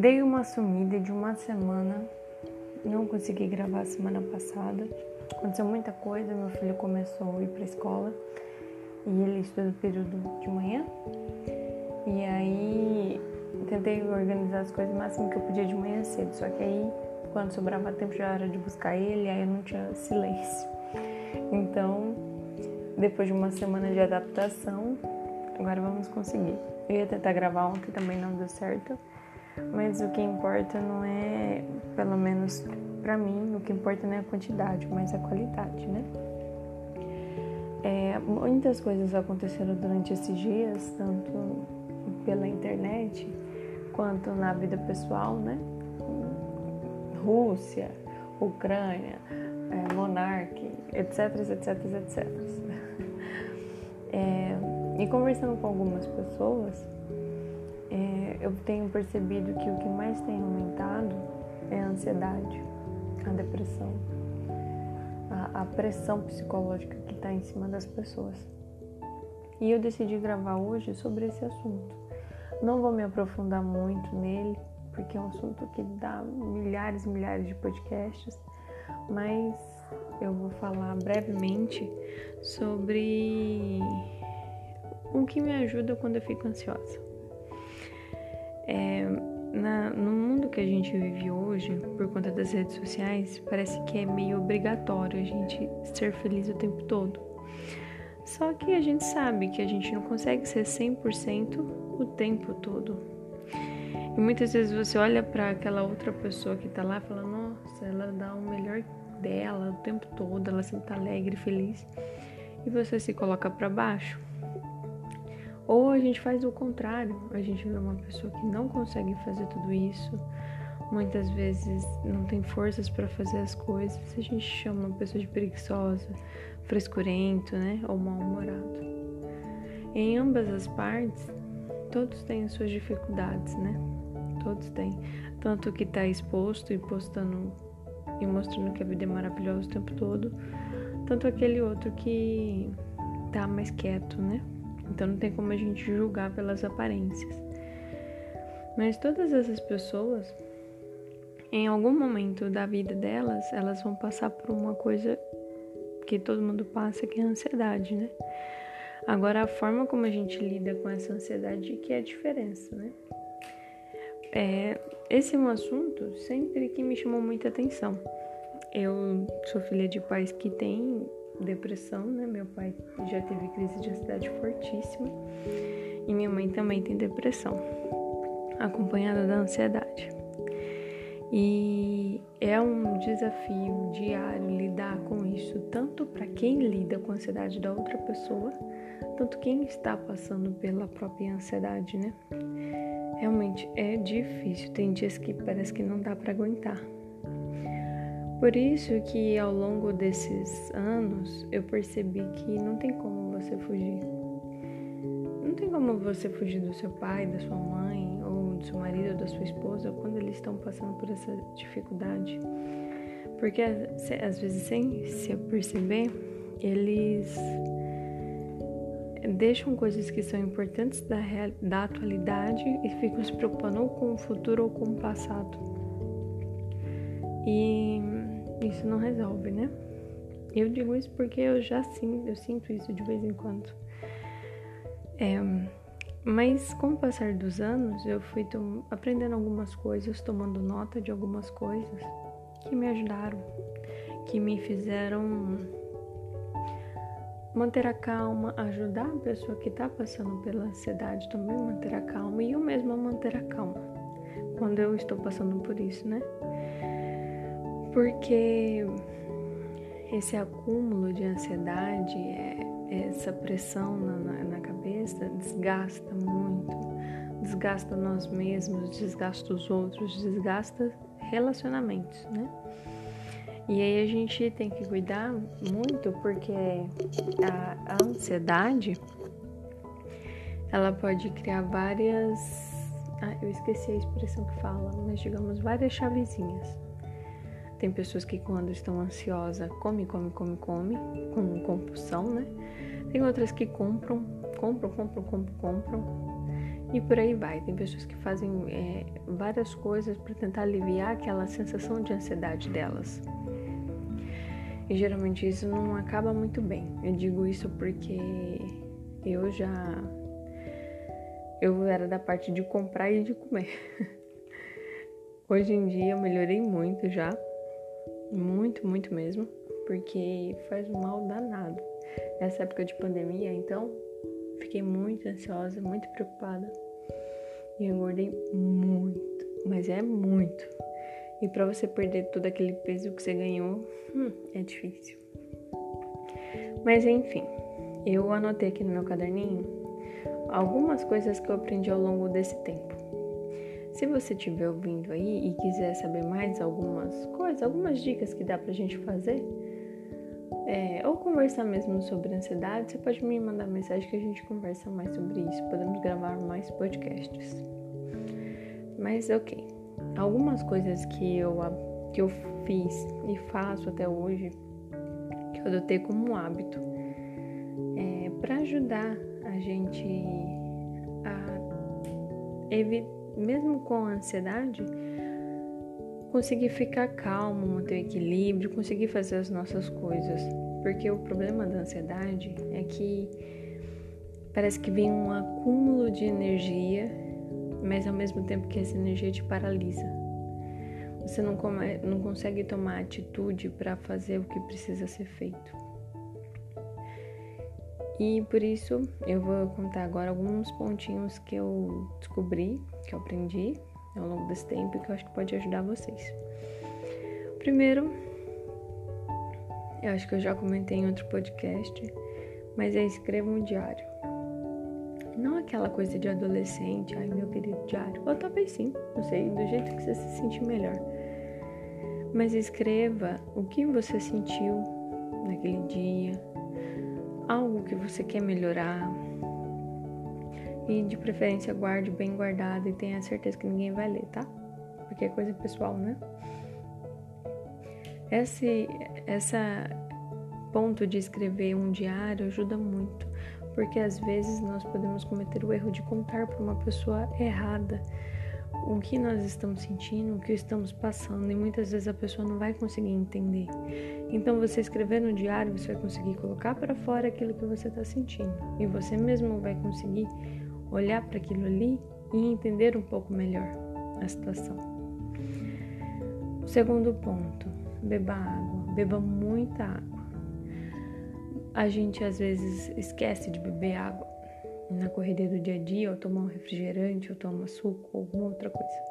Dei uma sumida de uma semana, não consegui gravar semana passada. Aconteceu muita coisa, meu filho começou a ir para escola e ele estuda o período de manhã. E aí tentei organizar as coisas o máximo que eu podia de manhã cedo, só que aí quando sobrava tempo já era de buscar ele, aí eu não tinha silêncio. Então, depois de uma semana de adaptação, agora vamos conseguir. Eu ia tentar gravar ontem, também não deu certo. Mas o que importa não é, pelo menos para mim, o que importa não é a quantidade, mas a qualidade, né? É, muitas coisas aconteceram durante esses dias, tanto pela internet quanto na vida pessoal, né? Rússia, Ucrânia, é, monarque, etc, etc, etc. É, e conversando com algumas pessoas, é, eu tenho percebido que o que mais tem aumentado é a ansiedade, a depressão, a, a pressão psicológica que está em cima das pessoas. E eu decidi gravar hoje sobre esse assunto. Não vou me aprofundar muito nele, porque é um assunto que dá milhares e milhares de podcasts, mas eu vou falar brevemente sobre o que me ajuda quando eu fico ansiosa. É, na, no mundo que a gente vive hoje, por conta das redes sociais, parece que é meio obrigatório a gente ser feliz o tempo todo. Só que a gente sabe que a gente não consegue ser 100% o tempo todo. E muitas vezes você olha para aquela outra pessoa que tá lá e fala: Nossa, ela dá o melhor dela o tempo todo, ela sempre tá alegre, feliz. E você se coloca para baixo. Ou a gente faz o contrário, a gente vê uma pessoa que não consegue fazer tudo isso, muitas vezes não tem forças para fazer as coisas, a gente chama uma pessoa de preguiçosa, frescurento, né, ou mal-humorado. Em ambas as partes, todos têm as suas dificuldades, né? Todos têm. Tanto que está exposto e postando e mostrando que a vida é maravilhosa o tempo todo, tanto aquele outro que tá mais quieto, né? Então não tem como a gente julgar pelas aparências. Mas todas essas pessoas, em algum momento da vida delas, elas vão passar por uma coisa que todo mundo passa, que é a ansiedade, né? Agora, a forma como a gente lida com essa ansiedade que é a diferença, né? É, esse é um assunto sempre que me chamou muita atenção. Eu sou filha de pais que têm depressão, né? Meu pai já teve crise de ansiedade fortíssima e minha mãe também tem depressão, acompanhada da ansiedade. E é um desafio diário lidar com isso, tanto para quem lida com a ansiedade da outra pessoa, tanto quem está passando pela própria ansiedade, né? Realmente é difícil, tem dias que parece que não dá para aguentar. Por isso que ao longo desses anos eu percebi que não tem como você fugir. Não tem como você fugir do seu pai, da sua mãe, ou do seu marido, ou da sua esposa, quando eles estão passando por essa dificuldade. Porque às vezes, sem se perceber, eles deixam coisas que são importantes da, da atualidade e ficam se preocupando ou com o futuro ou com o passado. E isso não resolve, né? Eu digo isso porque eu já sim, eu sinto isso de vez em quando. É, mas com o passar dos anos, eu fui aprendendo algumas coisas, tomando nota de algumas coisas que me ajudaram, que me fizeram manter a calma, ajudar a pessoa que está passando pela ansiedade também manter a calma e eu mesma manter a calma quando eu estou passando por isso, né? Porque esse acúmulo de ansiedade, é, essa pressão na, cabeça desgasta muito, desgasta nós mesmos, desgasta os outros, desgasta relacionamentos, né? E aí a gente tem que cuidar muito porque a, a ansiedade ela pode criar várias. Ah, eu esqueci a expressão que fala, mas digamos várias chavezinhas tem pessoas que quando estão ansiosas come, come, come, come, com compulsão, né? Tem outras que compram, compram, compram, compram, compram. E por aí vai. Tem pessoas que fazem é, várias coisas para tentar aliviar aquela sensação de ansiedade delas. E geralmente isso não acaba muito bem. Eu digo isso porque eu já. Eu era da parte de comprar e de comer. Hoje em dia eu melhorei muito já. Muito, muito mesmo. Porque faz mal danado. Nessa época de pandemia, então, fiquei muito ansiosa, muito preocupada. E engordei muito, mas é muito. E para você perder todo aquele peso que você ganhou, hum, é difícil. Mas enfim, eu anotei aqui no meu caderninho algumas coisas que eu aprendi ao longo desse tempo. Se você estiver ouvindo aí e quiser saber mais algumas coisas, algumas dicas que dá pra gente fazer, é, ou conversar mesmo sobre ansiedade, você pode me mandar mensagem que a gente conversa mais sobre isso. Podemos gravar mais podcasts. Mas ok, algumas coisas que eu, que eu fiz e faço até hoje, que eu adotei como hábito, é, para ajudar a gente a evitar, mesmo com a ansiedade, conseguir ficar calmo, manter o equilíbrio, conseguir fazer as nossas coisas. Porque o problema da ansiedade é que parece que vem um acúmulo de energia, mas ao mesmo tempo que essa energia te paralisa. Você não, come, não consegue tomar atitude para fazer o que precisa ser feito. E por isso eu vou contar agora alguns pontinhos que eu descobri, que eu aprendi ao longo desse tempo que eu acho que pode ajudar vocês. Primeiro, eu acho que eu já comentei em outro podcast, mas é escreva um diário. Não aquela coisa de adolescente, ai meu querido diário. Ou talvez sim, não sei, do jeito que você se sentir melhor. Mas escreva o que você sentiu naquele dia, algo que você quer melhorar, e de preferência guarde bem guardado e tenha certeza que ninguém vai ler, tá? Porque é coisa pessoal, né? Esse essa ponto de escrever um diário ajuda muito, porque às vezes nós podemos cometer o erro de contar para uma pessoa errada o que nós estamos sentindo, o que estamos passando, e muitas vezes a pessoa não vai conseguir entender. Então, você escrever no diário, você vai conseguir colocar para fora aquilo que você está sentindo, e você mesmo vai conseguir olhar para aquilo ali e entender um pouco melhor a situação. O segundo ponto, beba água, beba muita água. A gente às vezes esquece de beber água na correria do dia a dia, ou tomar um refrigerante, ou tomar suco, ou alguma outra coisa.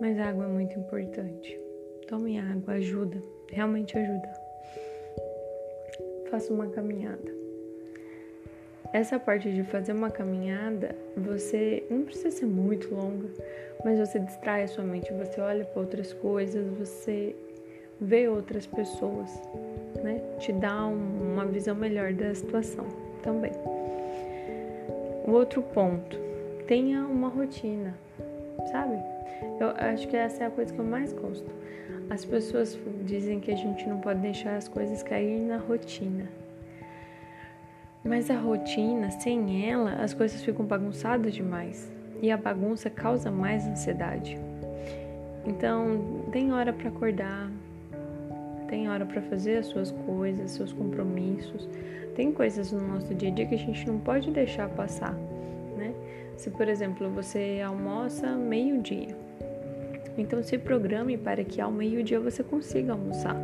Mas a água é muito importante. Tome água, ajuda, realmente ajuda. Faça uma caminhada. Essa parte de fazer uma caminhada, você não precisa ser muito longa, mas você distrai a sua mente, você olha para outras coisas, você vê outras pessoas, né? Te dá um, uma visão melhor da situação também. O outro ponto, tenha uma rotina, sabe? Eu acho que essa é a coisa que eu mais gosto. As pessoas dizem que a gente não pode deixar as coisas cair na rotina. Mas a rotina, sem ela, as coisas ficam bagunçadas demais e a bagunça causa mais ansiedade. Então, tem hora para acordar, tem hora para fazer as suas coisas, seus compromissos. Tem coisas no nosso dia a dia que a gente não pode deixar passar, né? Se, por exemplo, você almoça meio-dia, então se programe para que ao meio-dia você consiga almoçar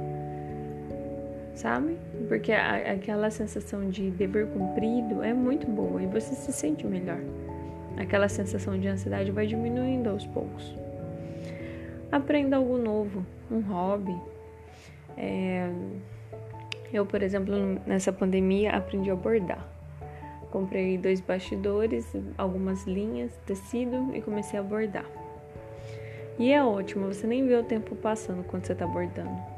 sabe? Porque a, aquela sensação de dever cumprido é muito boa e você se sente melhor. Aquela sensação de ansiedade vai diminuindo aos poucos. Aprenda algo novo, um hobby. É... Eu, por exemplo, nessa pandemia aprendi a bordar. Comprei dois bastidores, algumas linhas, tecido e comecei a bordar. E é ótimo, você nem vê o tempo passando quando você está bordando.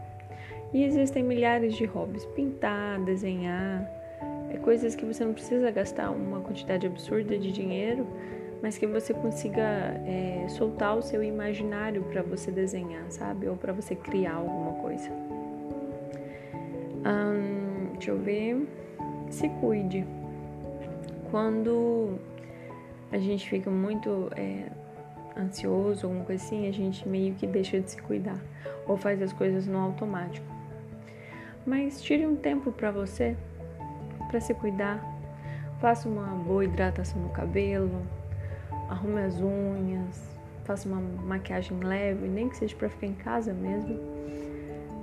E existem milhares de hobbies: pintar, desenhar, é coisas que você não precisa gastar uma quantidade absurda de dinheiro, mas que você consiga é, soltar o seu imaginário para você desenhar, sabe? Ou para você criar alguma coisa. Hum, deixa eu ver. Se cuide. Quando a gente fica muito é, ansioso, alguma coisa assim, a gente meio que deixa de se cuidar ou faz as coisas no automático. Mas tire um tempo para você, para se cuidar. Faça uma boa hidratação no cabelo, arrume as unhas, faça uma maquiagem leve, nem que seja para ficar em casa mesmo.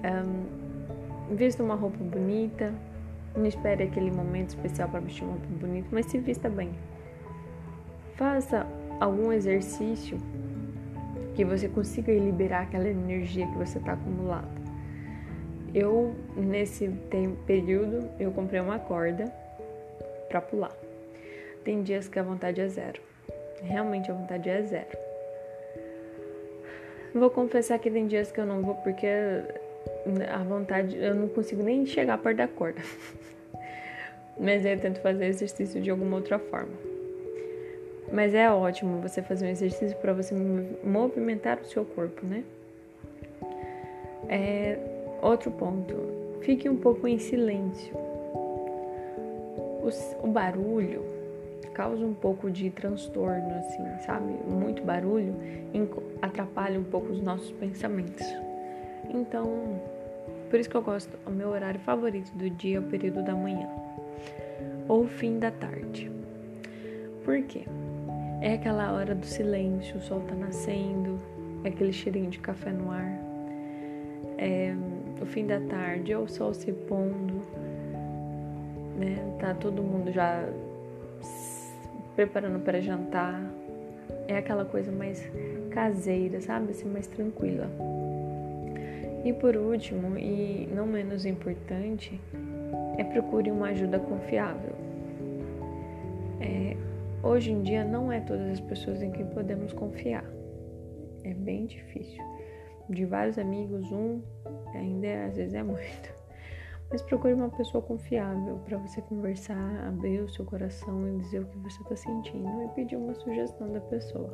Um, vista uma roupa bonita, não espere aquele momento especial para vestir uma roupa bonita, mas se vista bem. Faça algum exercício que você consiga liberar aquela energia que você está acumulando. Eu, nesse período, eu comprei uma corda para pular. Tem dias que a vontade é zero. Realmente a vontade é zero. Vou confessar que tem dias que eu não vou porque a vontade, eu não consigo nem chegar perto da corda. Mas eu tento fazer exercício de alguma outra forma. Mas é ótimo você fazer um exercício para você movimentar o seu corpo, né? É, outro ponto, fique um pouco em silêncio. O, o barulho causa um pouco de transtorno, assim, sabe? Muito barulho atrapalha um pouco os nossos pensamentos. Então, por isso que eu gosto, o meu horário favorito do dia é o período da manhã ou fim da tarde. Por quê? É aquela hora do silêncio, o sol tá nascendo, é aquele cheirinho de café no ar. É o fim da tarde, é o sol se pondo, né? Tá todo mundo já preparando para jantar. É aquela coisa mais caseira, sabe? Assim, mais tranquila. E por último, e não menos importante, é procure uma ajuda confiável. É, hoje em dia não é todas as pessoas em quem podemos confiar. É bem difícil. De vários amigos, um ainda é, às vezes é muito. Mas procure uma pessoa confiável para você conversar, abrir o seu coração e dizer o que você está sentindo e pedir uma sugestão da pessoa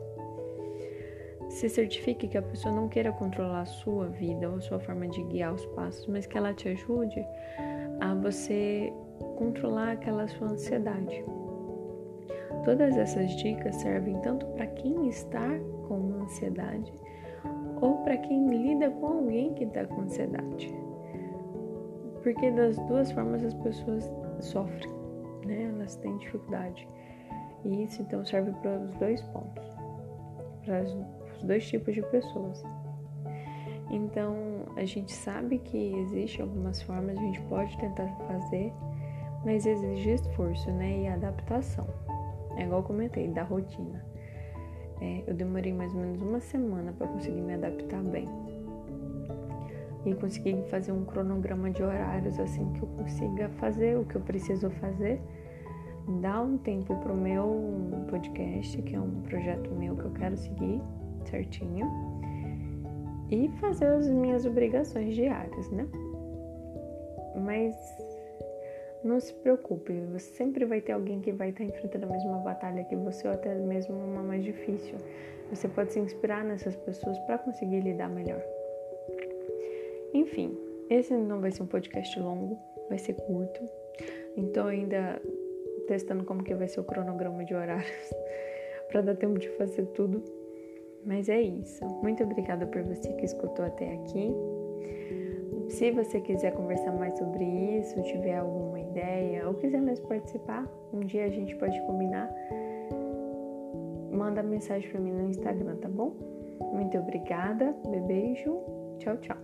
se certifique que a pessoa não queira controlar a sua vida ou a sua forma de guiar os passos, mas que ela te ajude a você controlar aquela sua ansiedade. Todas essas dicas servem tanto para quem está com ansiedade ou para quem lida com alguém que está com ansiedade. Porque das duas formas as pessoas sofrem, né? Elas têm dificuldade. E isso então serve para os dois pontos. Para os dois tipos de pessoas. Então, a gente sabe que existe algumas formas, a gente pode tentar fazer, mas exige esforço, né? E adaptação. É igual eu comentei, da rotina. É, eu demorei mais ou menos uma semana para conseguir me adaptar bem. E conseguir fazer um cronograma de horários assim que eu consiga fazer o que eu preciso fazer. Dar um tempo pro meu podcast, que é um projeto meu que eu quero seguir certinho e fazer as minhas obrigações diárias, né? Mas não se preocupe, você sempre vai ter alguém que vai estar enfrentando a mesma batalha que você ou até mesmo uma mais difícil. Você pode se inspirar nessas pessoas para conseguir lidar melhor. Enfim, esse não vai ser um podcast longo, vai ser curto. Então ainda testando como que vai ser o cronograma de horários para dar tempo de fazer tudo. Mas é isso. Muito obrigada por você que escutou até aqui. Se você quiser conversar mais sobre isso, tiver alguma ideia ou quiser mesmo participar, um dia a gente pode combinar. Manda mensagem para mim no Instagram, tá bom? Muito obrigada. Beijo. Tchau, tchau.